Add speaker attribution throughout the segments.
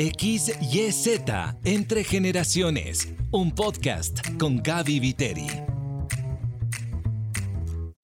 Speaker 1: XYZ Entre Generaciones, un podcast con Gaby Viteri.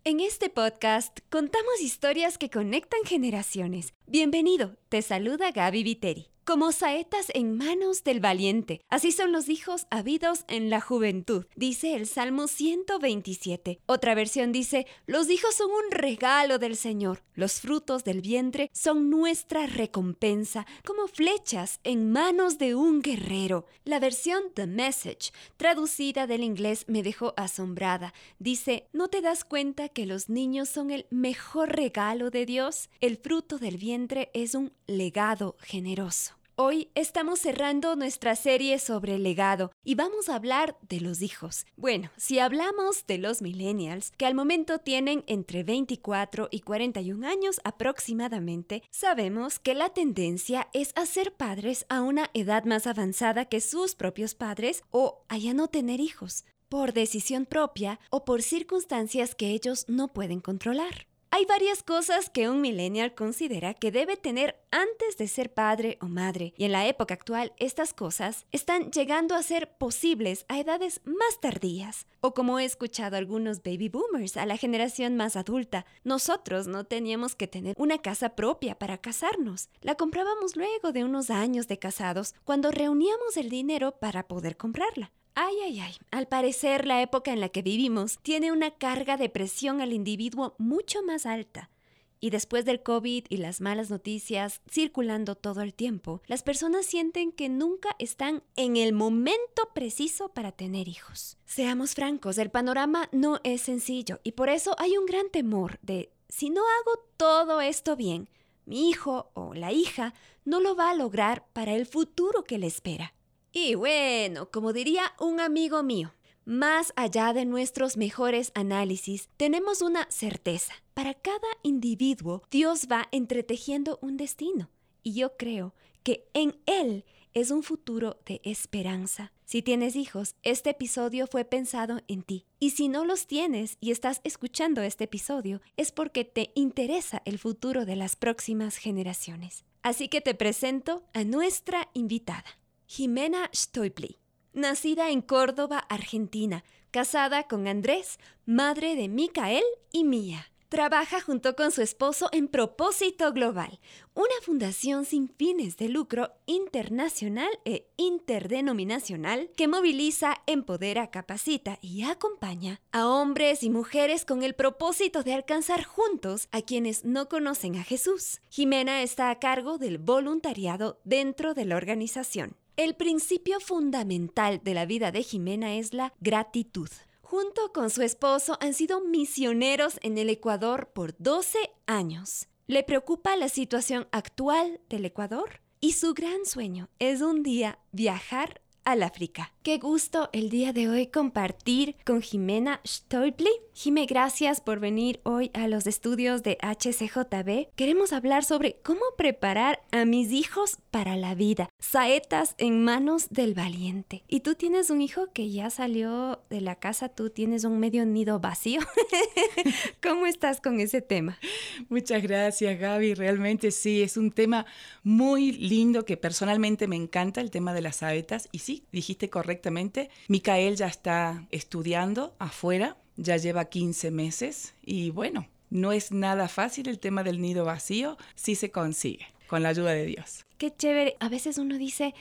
Speaker 2: En este podcast contamos historias que conectan generaciones. Bienvenido, te saluda Gaby Viteri como saetas en manos del valiente. Así son los hijos habidos en la juventud, dice el Salmo 127. Otra versión dice, los hijos son un regalo del Señor, los frutos del vientre son nuestra recompensa, como flechas en manos de un guerrero. La versión The Message, traducida del inglés, me dejó asombrada. Dice, ¿no te das cuenta que los niños son el mejor regalo de Dios? El fruto del vientre es un legado generoso. Hoy estamos cerrando nuestra serie sobre el legado y vamos a hablar de los hijos. Bueno, si hablamos de los millennials, que al momento tienen entre 24 y 41 años aproximadamente, sabemos que la tendencia es a ser padres a una edad más avanzada que sus propios padres o a ya no tener hijos, por decisión propia o por circunstancias que ellos no pueden controlar. Hay varias cosas que un millennial considera que debe tener antes de ser padre o madre, y en la época actual estas cosas están llegando a ser posibles a edades más tardías, o como he escuchado algunos baby boomers a la generación más adulta, nosotros no teníamos que tener una casa propia para casarnos, la comprábamos luego de unos años de casados, cuando reuníamos el dinero para poder comprarla. Ay, ay, ay. Al parecer la época en la que vivimos tiene una carga de presión al individuo mucho más alta. Y después del COVID y las malas noticias circulando todo el tiempo, las personas sienten que nunca están en el momento preciso para tener hijos. Seamos francos, el panorama no es sencillo y por eso hay un gran temor de si no hago todo esto bien, mi hijo o la hija no lo va a lograr para el futuro que le espera. Y bueno, como diría un amigo mío, más allá de nuestros mejores análisis, tenemos una certeza. Para cada individuo, Dios va entretejiendo un destino. Y yo creo que en Él es un futuro de esperanza. Si tienes hijos, este episodio fue pensado en ti. Y si no los tienes y estás escuchando este episodio, es porque te interesa el futuro de las próximas generaciones. Así que te presento a nuestra invitada. Jimena Stoipli, nacida en Córdoba, Argentina, casada con Andrés, madre de Micael y Mía. Trabaja junto con su esposo en Propósito Global, una fundación sin fines de lucro internacional e interdenominacional que moviliza, empodera, capacita y acompaña a hombres y mujeres con el propósito de alcanzar juntos a quienes no conocen a Jesús. Jimena está a cargo del voluntariado dentro de la organización. El principio fundamental de la vida de Jimena es la gratitud. Junto con su esposo han sido misioneros en el Ecuador por 12 años. Le preocupa la situación actual del Ecuador y su gran sueño es un día viajar al África. Qué gusto el día de hoy compartir con Jimena Stoipli. Jime, gracias por venir hoy a los estudios de HCJB. Queremos hablar sobre cómo preparar a mis hijos para la vida. Saetas en manos del valiente. Y tú tienes un hijo que ya salió de la casa, tú tienes un medio nido vacío. ¿Cómo estás con ese tema?
Speaker 3: Muchas gracias, Gaby. Realmente sí, es un tema muy lindo que personalmente me encanta, el tema de las saetas. Y sí, dijiste correctamente Micael ya está estudiando afuera, ya lleva 15 meses y bueno, no es nada fácil el tema del nido vacío, sí se consigue con la ayuda de Dios.
Speaker 2: Qué chévere. A veces uno dice,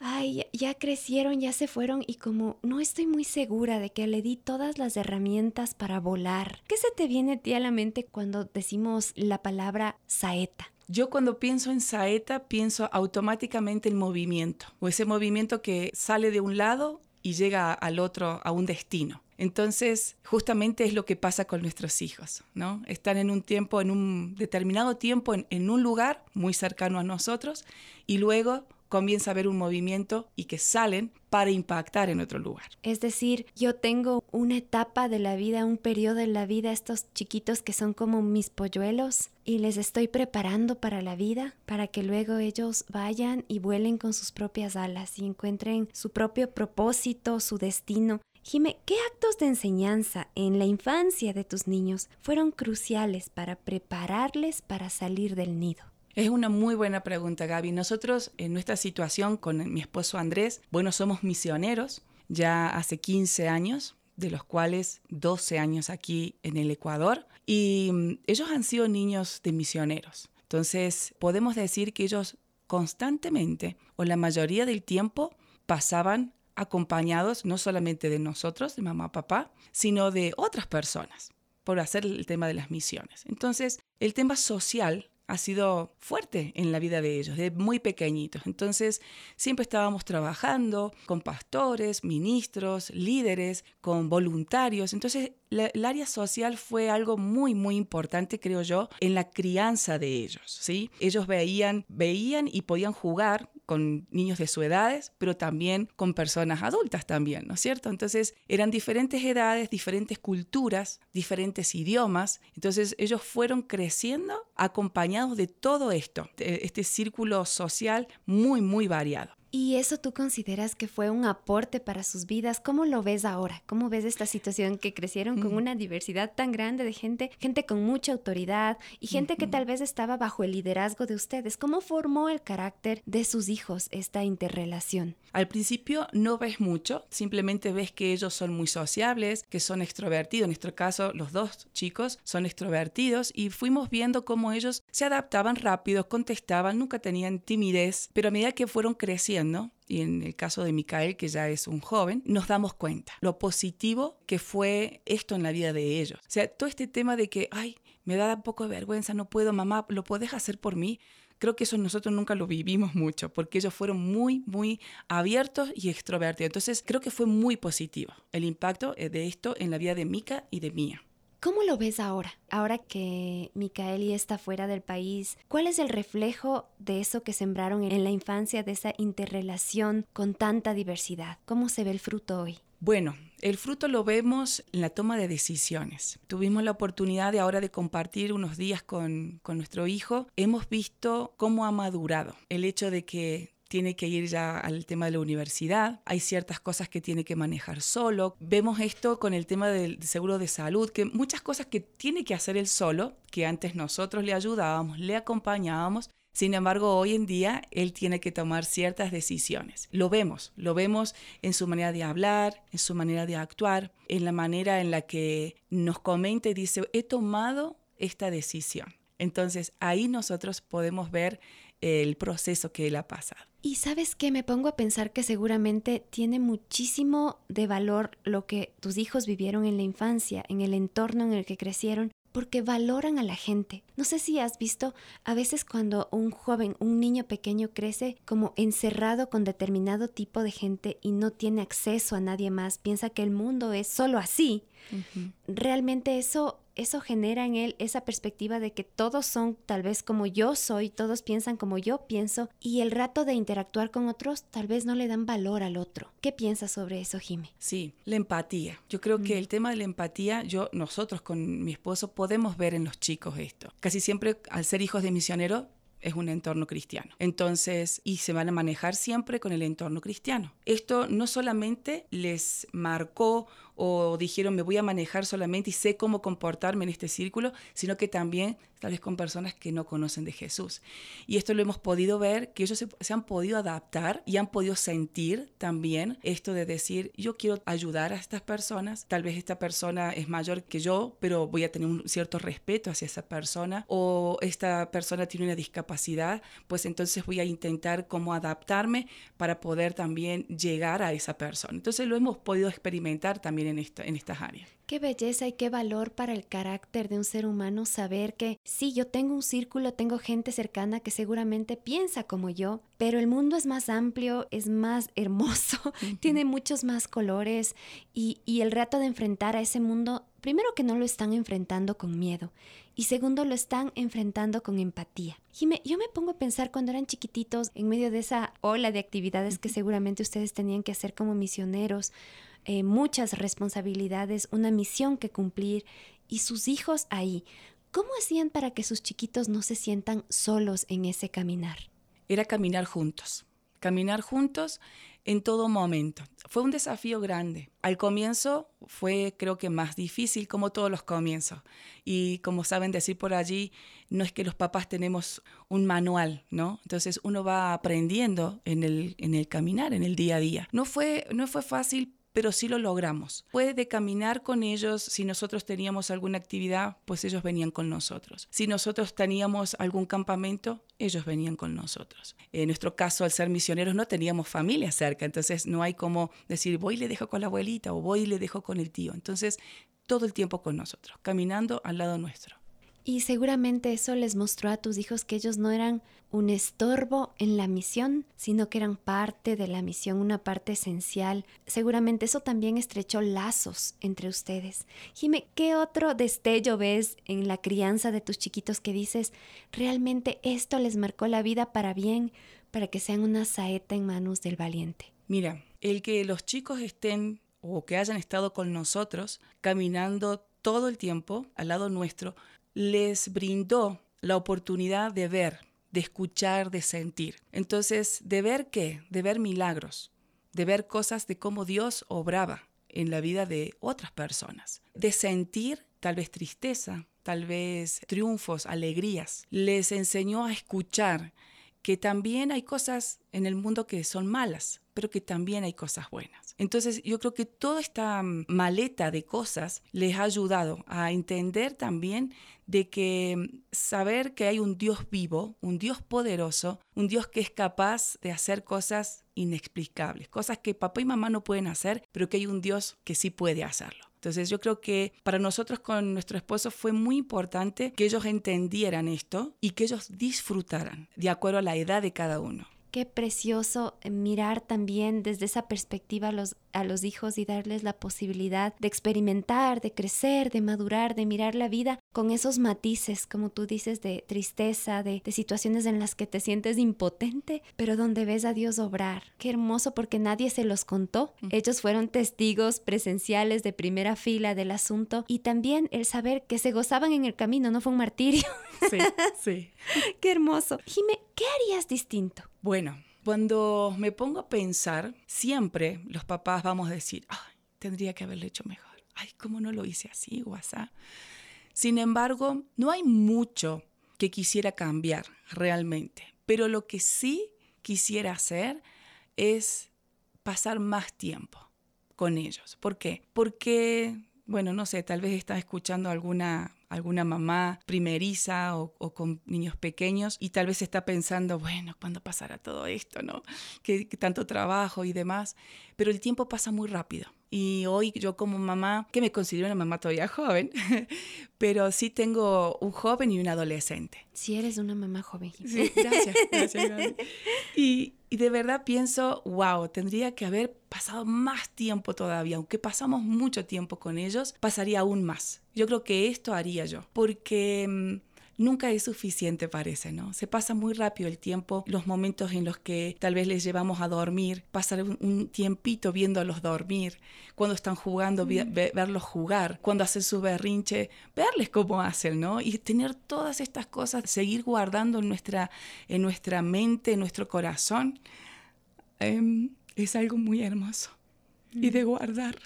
Speaker 2: ay, ya crecieron, ya se fueron y como no estoy muy segura de que le di todas las herramientas para volar. ¿Qué se te viene a ti a la mente cuando decimos la palabra saeta?
Speaker 3: Yo cuando pienso en saeta pienso automáticamente en movimiento, o ese movimiento que sale de un lado y llega al otro, a un destino. Entonces, justamente es lo que pasa con nuestros hijos, ¿no? Están en un tiempo, en un determinado tiempo, en, en un lugar muy cercano a nosotros, y luego comienza a haber un movimiento y que salen para impactar en otro lugar.
Speaker 2: Es decir, yo tengo una etapa de la vida, un periodo de la vida, estos chiquitos que son como mis polluelos y les estoy preparando para la vida, para que luego ellos vayan y vuelen con sus propias alas y encuentren su propio propósito, su destino. Jime, ¿qué actos de enseñanza en la infancia de tus niños fueron cruciales para prepararles para salir del nido?
Speaker 3: Es una muy buena pregunta, Gaby. Nosotros, en nuestra situación con mi esposo Andrés, bueno, somos misioneros ya hace 15 años, de los cuales 12 años aquí en el Ecuador, y mm, ellos han sido niños de misioneros. Entonces, podemos decir que ellos constantemente o la mayoría del tiempo pasaban acompañados no solamente de nosotros, de mamá, papá, sino de otras personas por hacer el tema de las misiones. Entonces, el tema social ha sido fuerte en la vida de ellos, de muy pequeñitos. Entonces, siempre estábamos trabajando con pastores, ministros, líderes, con voluntarios. Entonces, el área social fue algo muy, muy importante, creo yo, en la crianza de ellos. ¿sí? Ellos veían, veían y podían jugar con niños de su edades, pero también con personas adultas también, ¿no es cierto? Entonces eran diferentes edades, diferentes culturas, diferentes idiomas. Entonces ellos fueron creciendo acompañados de todo esto, este círculo social muy, muy variado.
Speaker 2: ¿Y eso tú consideras que fue un aporte para sus vidas? ¿Cómo lo ves ahora? ¿Cómo ves esta situación que crecieron con una diversidad tan grande de gente, gente con mucha autoridad y gente que tal vez estaba bajo el liderazgo de ustedes? ¿Cómo formó el carácter de sus hijos esta interrelación?
Speaker 3: Al principio no ves mucho, simplemente ves que ellos son muy sociables, que son extrovertidos. En nuestro caso, los dos chicos son extrovertidos y fuimos viendo cómo ellos se adaptaban rápido, contestaban, nunca tenían timidez, pero a medida que fueron creciendo, y en el caso de Micael, que ya es un joven, nos damos cuenta lo positivo que fue esto en la vida de ellos. O sea, todo este tema de que, ay, me da un poco de vergüenza, no puedo, mamá, ¿lo puedes hacer por mí? Creo que eso nosotros nunca lo vivimos mucho, porque ellos fueron muy, muy abiertos y extrovertidos. Entonces, creo que fue muy positivo el impacto eh, de esto en la vida de Mica y de Mía.
Speaker 2: ¿Cómo lo ves ahora? Ahora que Micaeli está fuera del país, ¿cuál es el reflejo de eso que sembraron en la infancia, de esa interrelación con tanta diversidad? ¿Cómo se ve el fruto hoy?
Speaker 3: Bueno, el fruto lo vemos en la toma de decisiones. Tuvimos la oportunidad de ahora de compartir unos días con, con nuestro hijo. Hemos visto cómo ha madurado. El hecho de que tiene que ir ya al tema de la universidad, hay ciertas cosas que tiene que manejar solo. Vemos esto con el tema del seguro de salud, que muchas cosas que tiene que hacer él solo, que antes nosotros le ayudábamos, le acompañábamos, sin embargo, hoy en día él tiene que tomar ciertas decisiones. Lo vemos, lo vemos en su manera de hablar, en su manera de actuar, en la manera en la que nos comenta y dice, he tomado esta decisión. Entonces ahí nosotros podemos ver el proceso que él ha pasado.
Speaker 2: Y sabes qué, me pongo a pensar que seguramente tiene muchísimo de valor lo que tus hijos vivieron en la infancia, en el entorno en el que crecieron, porque valoran a la gente. No sé si has visto a veces cuando un joven, un niño pequeño crece como encerrado con determinado tipo de gente y no tiene acceso a nadie más, piensa que el mundo es solo así. Realmente eso eso genera en él esa perspectiva de que todos son tal vez como yo soy, todos piensan como yo pienso y el rato de interactuar con otros tal vez no le dan valor al otro. ¿Qué piensas sobre eso, Jimé?
Speaker 3: Sí, la empatía. Yo creo que mm. el tema de la empatía, yo nosotros con mi esposo podemos ver en los chicos esto. Casi siempre al ser hijos de misioneros es un entorno cristiano. Entonces, y se van a manejar siempre con el entorno cristiano. Esto no solamente les marcó o dijeron me voy a manejar solamente y sé cómo comportarme en este círculo, sino que también tal vez con personas que no conocen de Jesús. Y esto lo hemos podido ver, que ellos se, han podido adaptar y han podido sentir también esto de decir, yo quiero ayudar a estas personas, tal vez esta persona es mayor que yo, pero voy a tener un cierto respeto hacia esa persona, o esta persona tiene una discapacidad, pues entonces voy a intentar cómo adaptarme para poder también llegar a esa persona. Entonces lo hemos podido experimentar también en, esta, en estas áreas.
Speaker 2: Qué belleza y qué valor para el carácter de un ser humano saber que sí, yo tengo un círculo, tengo gente cercana que seguramente piensa como yo, pero el mundo es más amplio, es más hermoso, tiene muchos más colores y, y el reto de enfrentar a ese mundo, primero que no lo están enfrentando con miedo y segundo lo están enfrentando con empatía. Jime, yo me pongo a pensar cuando eran chiquititos en medio de esa ola de actividades que seguramente ustedes tenían que hacer como misioneros eh, muchas responsabilidades, una misión que cumplir y sus hijos ahí. ¿Cómo hacían para que sus chiquitos no se sientan solos en ese caminar?
Speaker 3: Era caminar juntos caminar juntos en todo momento. Fue un desafío grande. Al comienzo fue creo que más difícil como todos los comienzos. Y como saben decir por allí, no es que los papás tenemos un manual, ¿no? Entonces uno va aprendiendo en el, en el caminar, en el día a día. No fue, no fue fácil, pero sí lo logramos. Puede caminar con ellos, si nosotros teníamos alguna actividad, pues ellos venían con nosotros. Si nosotros teníamos algún campamento, ellos venían con nosotros. En nuestro caso, al ser misioneros, no teníamos familia cerca, entonces no hay como decir, voy y le dejo con la abuelita o voy y le dejo con el tío. Entonces, todo el tiempo con nosotros, caminando al lado nuestro.
Speaker 2: Y seguramente eso les mostró a tus hijos que ellos no eran un estorbo en la misión, sino que eran parte de la misión, una parte esencial. Seguramente eso también estrechó lazos entre ustedes. Jime, ¿qué otro destello ves en la crianza de tus chiquitos que dices, realmente esto les marcó la vida para bien, para que sean una saeta en manos del valiente?
Speaker 3: Mira, el que los chicos estén o que hayan estado con nosotros caminando todo el tiempo al lado nuestro, les brindó la oportunidad de ver, de escuchar, de sentir. Entonces, ¿de ver qué? De ver milagros, de ver cosas de cómo Dios obraba en la vida de otras personas, de sentir tal vez tristeza, tal vez triunfos, alegrías. Les enseñó a escuchar que también hay cosas en el mundo que son malas, pero que también hay cosas buenas. Entonces yo creo que toda esta mm, maleta de cosas les ha ayudado a entender también de que mm, saber que hay un Dios vivo, un Dios poderoso, un Dios que es capaz de hacer cosas inexplicables, cosas que papá y mamá no pueden hacer, pero que hay un Dios que sí puede hacerlo. Entonces yo creo que para nosotros con nuestro esposo fue muy importante que ellos entendieran esto y que ellos disfrutaran de acuerdo a la edad de cada uno.
Speaker 2: Qué precioso mirar también desde esa perspectiva a los, a los hijos y darles la posibilidad de experimentar, de crecer, de madurar, de mirar la vida con esos matices, como tú dices, de tristeza, de, de situaciones en las que te sientes impotente, pero donde ves a Dios obrar. Qué hermoso porque nadie se los contó. Ellos fueron testigos presenciales de primera fila del asunto y también el saber que se gozaban en el camino, no fue un martirio.
Speaker 3: Sí, sí.
Speaker 2: Qué hermoso. Jime, ¿qué harías distinto?
Speaker 3: Bueno, cuando me pongo a pensar, siempre los papás vamos a decir, ay, tendría que haberlo hecho mejor. Ay, ¿cómo no lo hice así o? Sin embargo, no hay mucho que quisiera cambiar realmente, pero lo que sí quisiera hacer es pasar más tiempo con ellos. ¿Por qué? Porque, bueno, no sé, tal vez estás escuchando alguna alguna mamá primeriza o, con niños pequeños y tal vez está pensando, bueno, ¿cuándo pasará todo esto? ¿no? ¿Qué, tanto trabajo y demás? Pero el tiempo pasa muy rápido. Y hoy yo como mamá, que me considero una mamá todavía joven, pero sí tengo un joven y un adolescente.
Speaker 2: Si eres una mamá joven.
Speaker 3: Sí, gracias, gracias. Y, y de verdad pienso, wow, tendría que haber pasado más tiempo todavía, aunque pasamos mucho tiempo con ellos, pasaría aún más. Yo creo que esto haría yo, porque mm, nunca es suficiente, parece, ¿no? Se pasa muy rápido el tiempo, los momentos en los que tal vez les llevamos a dormir, pasar un, tiempito viéndolos dormir, cuando están jugando, mm. verlos jugar, cuando hacen su berrinche, verles cómo hacen, ¿no? Y tener todas estas cosas, seguir guardando en nuestra, en nuestra mente, en nuestro corazón, em, es algo muy hermoso. Y de mm. guardar,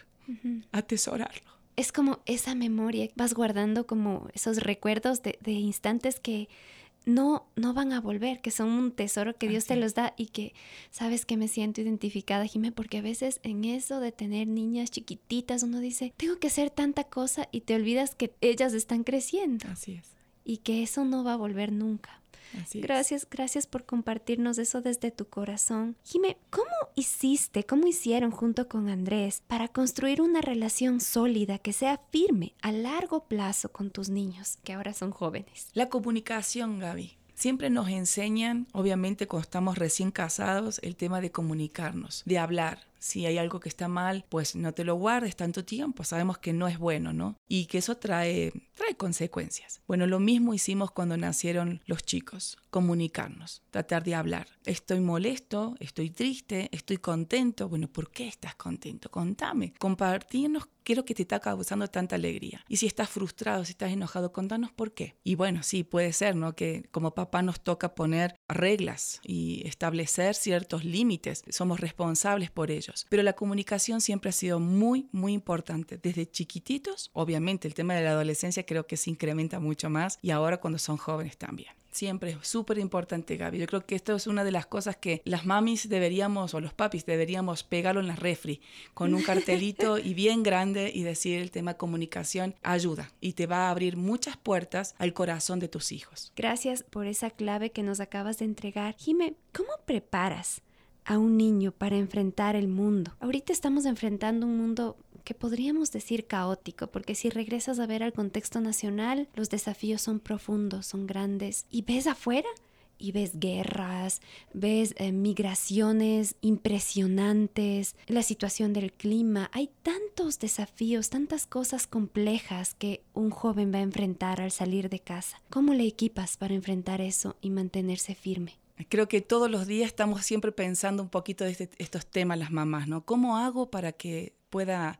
Speaker 3: atesorarlo
Speaker 2: es como esa memoria, vas guardando como esos recuerdos de, instantes que no, no van a volver, que son un tesoro que Dios te los da y que sabes que me siento identificada, Jimé, porque a veces en eso de tener niñas chiquititas uno dice, tengo que hacer tanta cosa y te olvidas que ellas están creciendo.
Speaker 3: Así es.
Speaker 2: Y que eso no va a volver nunca gracias, gracias por compartirnos eso desde tu corazón. Jime, ¿cómo hiciste, cómo hicieron junto con Andrés para construir una relación sólida que sea firme a largo plazo con tus niños, que ahora son jóvenes?
Speaker 3: La comunicación, Gaby. Siempre nos enseñan, obviamente cuando estamos recién casados, el tema de comunicarnos, de hablar, Si hay algo que está mal, pues no te lo guardes tanto tiempo, sabemos que no es bueno, ¿no? Y que eso trae, trae consecuencias. Bueno, lo mismo hicimos cuando nacieron los chicos, comunicarnos, tratar de hablar. Estoy molesto, estoy triste, estoy contento. Bueno, ¿por qué estás contento? Contame, compartirnos qué es lo que te está causando tanta alegría. Y si estás frustrado, si estás enojado, contanos por qué. Y bueno, sí, puede ser, ¿no? Que como papá nos toca poner reglas y establecer ciertos límites. Somos responsables por Pero la comunicación siempre ha sido muy, muy importante. Desde chiquititos, obviamente el tema de la adolescencia creo que se incrementa mucho más y ahora cuando son jóvenes también. Siempre es súper importante, Gaby. Yo creo que esto es una de las cosas que las mamis deberíamos, o los papis deberíamos pegarlo en la refri, con un cartelito y bien grande y decir el tema comunicación ayuda y te va a abrir muchas puertas al corazón de tus hijos.
Speaker 2: Gracias por esa clave que nos acabas de entregar. Jime, ¿cómo preparas a un niño para enfrentar el mundo? Ahorita estamos enfrentando un mundo que podríamos decir caótico, porque si regresas a ver al contexto nacional, los desafíos son profundos, son grandes, y ves afuera y ves guerras, ves eh, migraciones impresionantes, la situación del clima. Hay tantos desafíos, tantas cosas complejas que un joven va a enfrentar al salir de casa. ¿Cómo le equipas para enfrentar eso y mantenerse firme?
Speaker 3: Creo que todos los días estamos siempre pensando un poquito de este, estos temas las mamás, ¿no? ¿Cómo hago para que pueda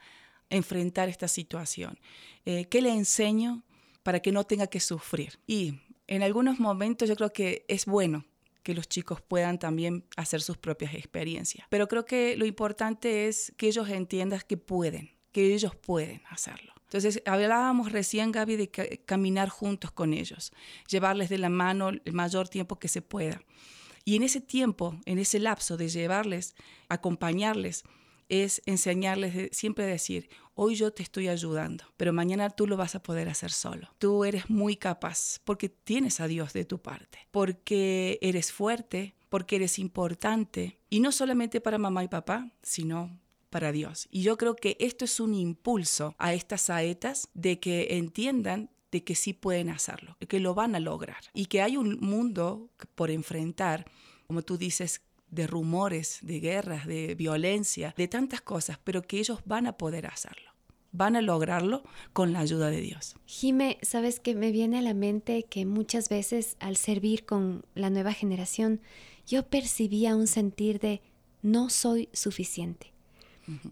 Speaker 3: enfrentar esta situación? Eh, ¿Qué le enseño para que no tenga que sufrir? Y en algunos momentos yo creo que es bueno que los chicos puedan también hacer sus propias experiencias. Pero creo que lo importante es que ellos entiendan que pueden, que ellos pueden hacerlo. Entonces, hablábamos recién, Gaby, de caminar juntos con ellos, llevarles de la mano el mayor tiempo que se pueda. Y en ese tiempo, en ese lapso de llevarles, acompañarles, es enseñarles, siempre decir, hoy yo te estoy ayudando, pero mañana tú lo vas a poder hacer solo. Tú eres muy capaz porque tienes a Dios de tu parte, porque eres fuerte, porque eres importante, y no solamente para mamá y papá, sino para Dios. Y yo creo que esto es un impulso a estas saetas de que entiendan de que sí pueden hacerlo, que lo van a lograr y que hay un mundo por enfrentar, como tú dices, de rumores, de guerras, de violencia, de tantas cosas, pero que ellos van a poder hacerlo. Van a lograrlo con la ayuda de Dios.
Speaker 2: Jime, sabes que me viene a la mente que muchas veces al servir con la nueva generación, yo percibía un sentir de no soy suficiente,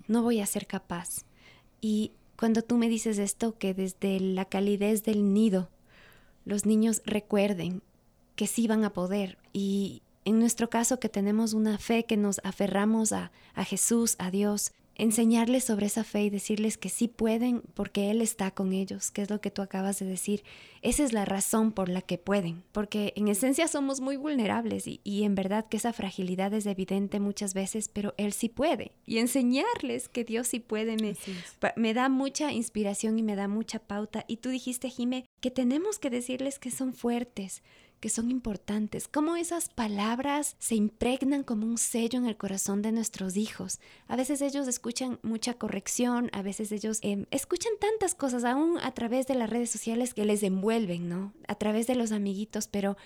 Speaker 2: no voy a ser capaz. Y cuando tú me dices esto, que desde la calidez del nido, los niños recuerden que sí van a poder y, en nuestro caso que tenemos una fe que nos aferramos a, a Jesús, a Dios, enseñarles sobre esa fe y decirles que sí pueden porque Él está con ellos, que es lo que tú acabas de decir. Esa es la razón por la que pueden, porque en esencia somos muy vulnerables y, y, en verdad que esa fragilidad es evidente muchas veces, pero Él sí puede. Y enseñarles que Dios sí puede me, me da mucha inspiración y me da mucha pauta. Y tú dijiste, Jime, que tenemos que decirles que son fuertes, que son importantes, cómo esas palabras se impregnan como un sello en el corazón de nuestros hijos. A veces ellos escuchan mucha corrección, a veces ellos em, escuchan tantas cosas, aún a través de las redes sociales que les envuelven, ¿no? A través de los amiguitos, pero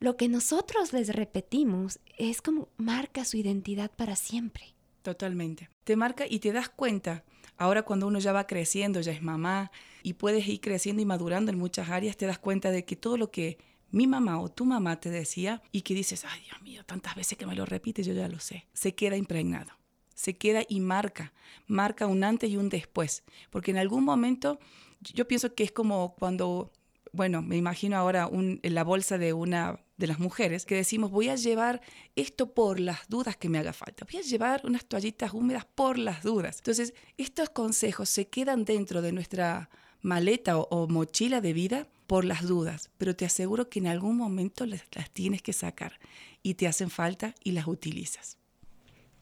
Speaker 2: lo que nosotros les repetimos es como marca su identidad para siempre.
Speaker 3: Totalmente. Te marca y te das cuenta. Ahora cuando uno ya va creciendo, ya es mamá y puedes ir creciendo y madurando en muchas áreas, te das cuenta de que todo lo que mi mamá o tu mamá te decía y que dices, ay Dios mío, tantas veces que me lo repites, yo ya lo sé, se queda impregnado, se queda y marca, marca un antes y un después, porque en algún momento yo pienso que es como cuando, bueno, me imagino ahora en la bolsa de una de las mujeres que decimos, voy a llevar esto por las dudas que me haga falta, voy a llevar unas toallitas húmedas por las dudas. Entonces, estos consejos se quedan dentro de nuestra maleta o, mochila de vida por las dudas, pero te aseguro que en algún momento las, las tienes que sacar y te hacen falta y las utilizas.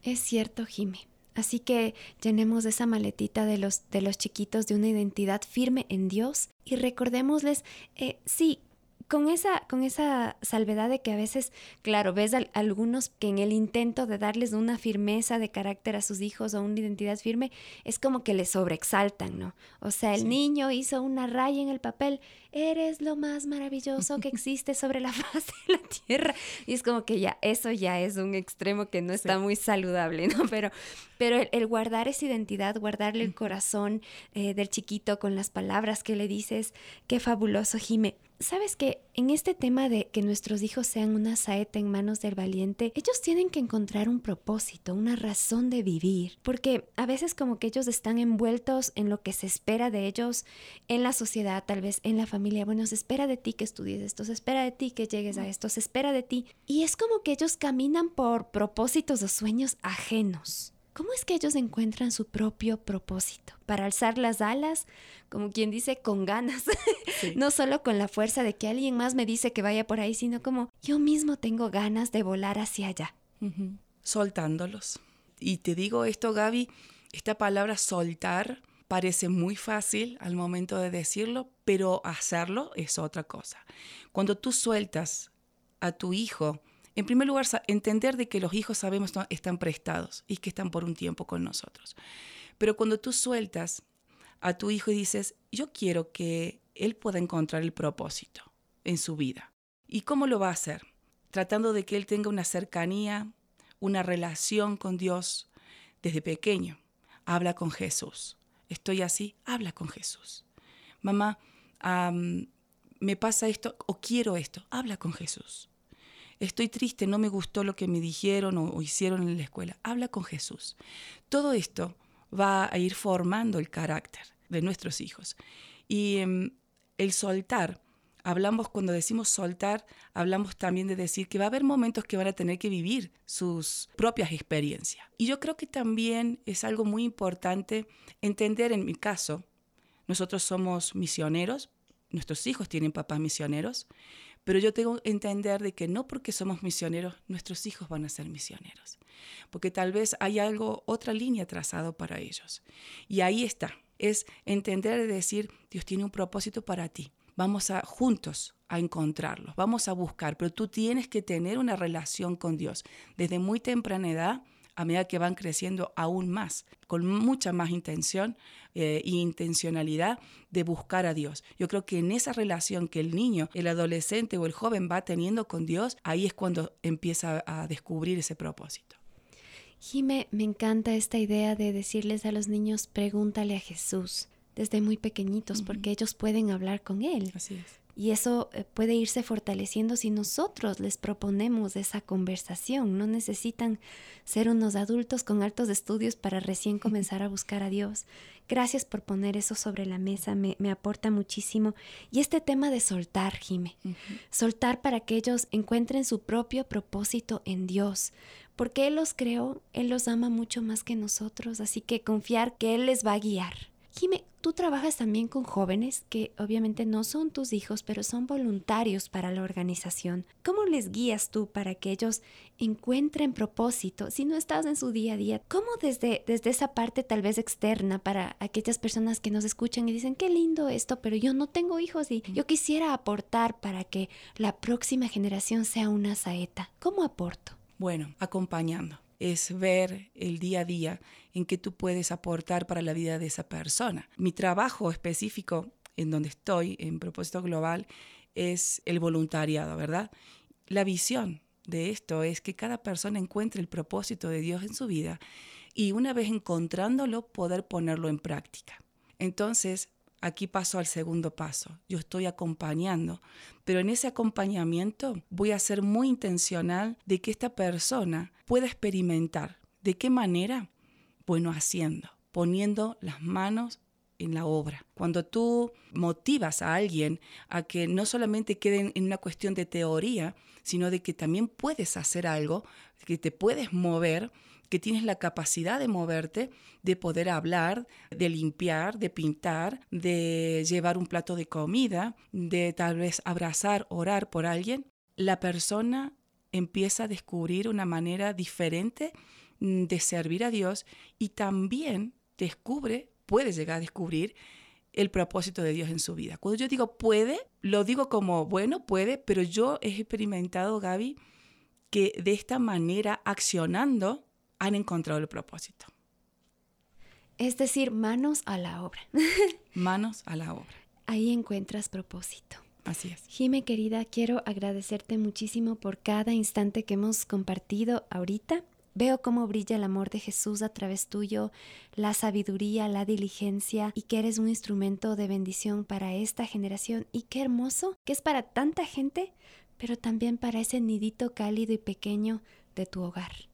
Speaker 2: Es cierto, Jime. Así que llenemos esa maletita de los, de los chiquitos de una identidad firme en Dios y recordémosles, eh, sí, con esa, con esa salvedad de que a veces, claro, ves a, algunos que en el intento de darles una firmeza de carácter a sus hijos o una identidad firme, es como que les sobreexaltan, ¿no? O sea, el niño hizo una raya en el papel, eres lo más maravilloso que existe sobre la faz de la tierra. Y es como que ya, eso ya es un extremo que no está muy saludable, ¿no? Pero, pero el, guardar esa identidad, guardarle el corazón eh, del chiquito con las palabras que le dices, qué fabuloso, Jime. Sabes que en este tema de que nuestros hijos sean una saeta en manos del valiente, ellos tienen que encontrar un propósito, una razón de vivir, porque a veces como que ellos están envueltos en lo que se espera de ellos en la sociedad, tal vez en la familia. Bueno, se espera de ti que estudies esto, se espera de ti que llegues a esto, se espera de ti. Y es como que ellos caminan por propósitos o sueños ajenos. ¿Cómo es que ellos encuentran su propio propósito? Para alzar las alas, como quien dice, con ganas. no solo con la fuerza de que alguien más me dice que vaya por ahí, sino como yo mismo tengo ganas de volar hacia allá.
Speaker 3: Soltándolos. Y te digo esto, Gaby, esta palabra soltar parece muy fácil al momento de decirlo, pero hacerlo es otra cosa. Cuando tú sueltas a tu hijo, en primer lugar, entender de que los hijos sabemos están prestados y que están por un tiempo con nosotros. Pero cuando tú sueltas a tu hijo y dices, yo quiero que él pueda encontrar el propósito en su vida. ¿Y cómo lo va a hacer? Tratando de que él tenga una cercanía, una relación con Dios desde pequeño. Habla con Jesús. Estoy así, habla con Jesús. Mamá, me pasa esto o quiero esto, habla con Jesús estoy triste, no me gustó lo que me dijeron o, hicieron en la escuela. Habla con Jesús. Todo esto va a ir formando el carácter de nuestros hijos. Y em, el soltar, hablamos cuando decimos soltar, hablamos también de decir que va a haber momentos que van a tener que vivir sus propias experiencias. Y yo creo que también es algo muy importante entender en mi caso, nosotros somos misioneros, nuestros hijos tienen papás misioneros, pero yo tengo que entender de que no porque somos misioneros, nuestros hijos van a ser misioneros. Porque tal vez hay algo, otra línea trazada para ellos. Y ahí está. Es entender y decir, Dios tiene un propósito para ti. Vamos a juntos a encontrarlo, vamos a buscar, pero tú tienes que tener una relación con Dios desde muy temprana edad a medida que van creciendo aún más, con mucha más intención e intencionalidad de buscar a Dios. Yo creo que en esa relación que el niño, el adolescente o el joven va teniendo con Dios, ahí es cuando empieza a descubrir ese propósito.
Speaker 2: Jime, me encanta esta idea de decirles a los niños, pregúntale a Jesús desde muy pequeñitos, porque ellos pueden hablar con Él.
Speaker 3: Así es.
Speaker 2: Y eso eh, puede irse fortaleciendo si nosotros les proponemos esa conversación. No necesitan ser unos adultos con altos estudios para recién comenzar a buscar a Dios. Gracias por poner eso sobre la mesa, me, aporta muchísimo. Y este tema de soltar, Jime, soltar para que ellos encuentren su propio propósito en Dios, porque Él los creó, Él los ama mucho más que nosotros, así que confiar que Él les va a guiar. Jime, tú trabajas también con jóvenes que obviamente no son tus hijos, pero son voluntarios para la organización. ¿Cómo les guías tú para que ellos encuentren propósito si no estás en su día a día? ¿Cómo desde, desde esa parte tal vez externa para aquellas personas que nos escuchan y dicen, qué lindo esto, pero yo no tengo hijos y yo quisiera aportar para que la próxima generación sea una saeta? ¿Cómo aporto?
Speaker 3: Bueno, acompañando es ver el día a día en que tú puedes aportar para la vida de esa persona. Mi trabajo específico en donde estoy, en propósito global, es el voluntariado, ¿verdad? La visión de esto es que cada persona encuentre el propósito de Dios en su vida y una vez encontrándolo, poder ponerlo en práctica. Entonces, aquí paso al segundo paso. Yo estoy acompañando, pero en ese acompañamiento voy a ser muy intencional de que esta persona pueda experimentar. ¿De qué manera? Bueno, haciendo, poniendo las manos en la obra. Cuando tú motivas a alguien a que no solamente quede en una cuestión de teoría, sino de que también puedes hacer algo, que te puedes mover, que tienes la capacidad de moverte, de poder hablar, de limpiar, de pintar, de llevar un plato de comida, de tal vez abrazar, orar por alguien, la persona empieza a descubrir una manera diferente mm, de servir a Dios y también descubre, puede llegar a descubrir el propósito de Dios en su vida. Cuando yo digo puede, lo digo como, bueno, puede, pero yo he experimentado, Gaby, que de esta manera, accionando, han encontrado el propósito.
Speaker 2: Es decir, manos a la obra.
Speaker 3: manos a la obra.
Speaker 2: ahí encuentras propósito.
Speaker 3: Así es.
Speaker 2: Jime, querida, quiero agradecerte muchísimo por cada instante que hemos compartido ahorita. Veo cómo brilla el amor de Jesús a través tuyo, la sabiduría, la diligencia y que eres un instrumento de bendición para esta generación. Y qué hermoso que es para tanta gente, pero también para ese nidito cálido y pequeño de tu hogar.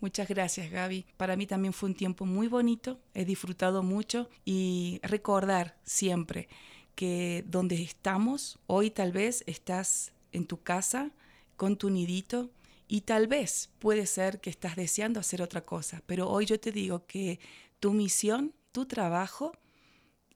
Speaker 3: Muchas gracias Gaby. Para mí también fue un tiempo muy bonito, he disfrutado mucho y recordar siempre que donde estamos, hoy tal vez estás en tu casa con tu nidito y tal vez puede ser que estás deseando hacer otra cosa, pero hoy yo te digo que tu misión, tu trabajo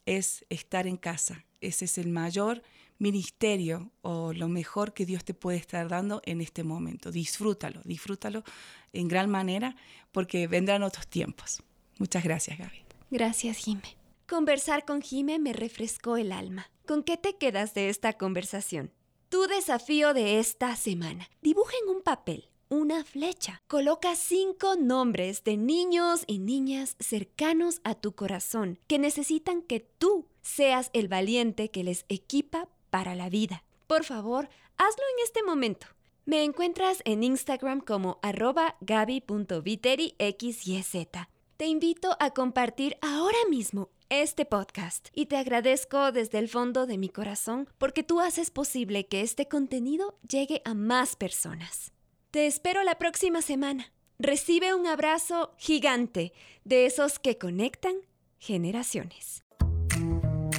Speaker 3: es estar en casa. Ese es el mayor ministerio o lo mejor que Dios te puede estar dando en este momento. Disfrútalo, disfrútalo en gran manera porque vendrán otros tiempos. Muchas gracias, Gaby.
Speaker 2: Gracias, Jime. Conversar con Jime me refrescó el alma. ¿Con qué te quedas de esta conversación? Tu desafío de esta semana. Dibuja en un papel una flecha. Coloca cinco nombres de niños y niñas cercanos a tu corazón que necesitan que tú seas el valiente que les equipa para la vida. Por favor, hazlo en este momento. Me encuentras en Instagram como arroba gaby.viteriXYZ. Te invito a compartir ahora mismo este podcast y te agradezco desde el fondo de mi corazón porque tú haces posible que este contenido llegue a más personas. Te espero la próxima semana. Recibe un abrazo gigante de esos que conectan generaciones.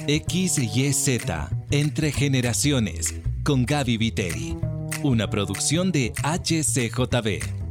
Speaker 1: XYZ Entre Generaciones con Gaby Viteri. Una producción de HCJB.